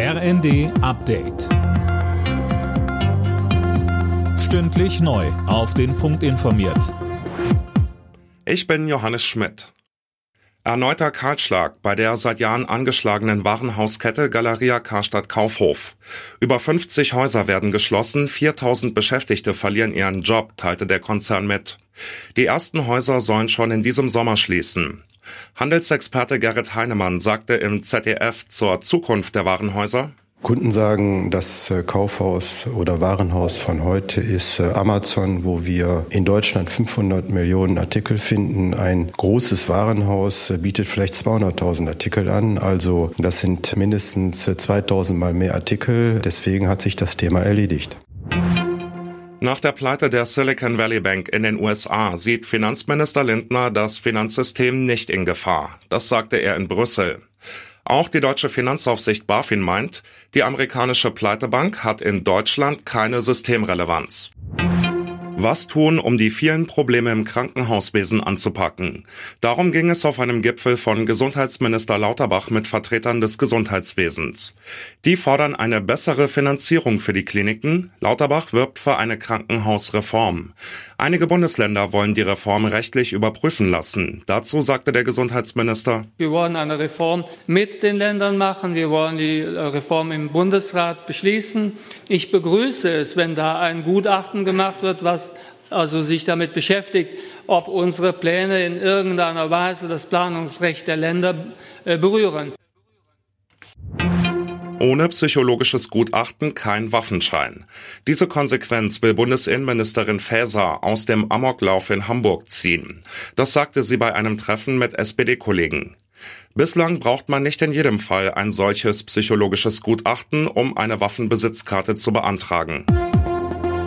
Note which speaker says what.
Speaker 1: RND Update. Stündlich neu. Auf den Punkt informiert.
Speaker 2: Ich bin Johannes Schmidt. Erneuter Kahlschlag bei der seit Jahren angeschlagenen Warenhauskette Galeria Karstadt Kaufhof. Über 50 Häuser werden geschlossen, 4000 Beschäftigte verlieren ihren Job, teilte der Konzern mit. Die ersten Häuser sollen schon in diesem Sommer schließen. Handelsexperte Gerrit Heinemann sagte im ZDF zur Zukunft der Warenhäuser,
Speaker 3: Kunden sagen, das äh, Kaufhaus oder Warenhaus von heute ist äh, Amazon, wo wir in Deutschland 500 Millionen Artikel finden. Ein großes Warenhaus äh, bietet vielleicht 200.000 Artikel an. Also das sind mindestens 2000 mal mehr Artikel. Deswegen hat sich das Thema erledigt.
Speaker 2: Nach der Pleite der Silicon Valley Bank in den USA sieht Finanzminister Lindner das Finanzsystem nicht in Gefahr. Das sagte er in Brüssel. Auch die deutsche Finanzaufsicht BaFin meint, die amerikanische Pleitebank hat in Deutschland keine Systemrelevanz. Was tun, um die vielen Probleme im Krankenhauswesen anzupacken? Darum ging es auf einem Gipfel von Gesundheitsminister Lauterbach mit Vertretern des Gesundheitswesens. Die fordern eine bessere Finanzierung für die Kliniken. Lauterbach wirbt für eine Krankenhausreform. Einige Bundesländer wollen die Reform rechtlich überprüfen lassen. Dazu sagte der Gesundheitsminister,
Speaker 4: Wir wollen eine Reform mit den Ländern machen. Wir wollen die Reform im Bundesrat beschließen. Ich begrüße es, wenn da ein Gutachten gemacht wird, was also sich damit beschäftigt, ob unsere Pläne in irgendeiner Weise das Planungsrecht der Länder äh, berühren.
Speaker 2: Ohne psychologisches Gutachten kein Waffenschein. Diese Konsequenz will Bundesinnenministerin Faeser aus dem Amoklauf in Hamburg ziehen. Das sagte sie bei einem Treffen mit SPD-Kollegen. Bislang braucht man nicht in jedem Fall ein solches psychologisches Gutachten, um eine Waffenbesitzkarte zu beantragen.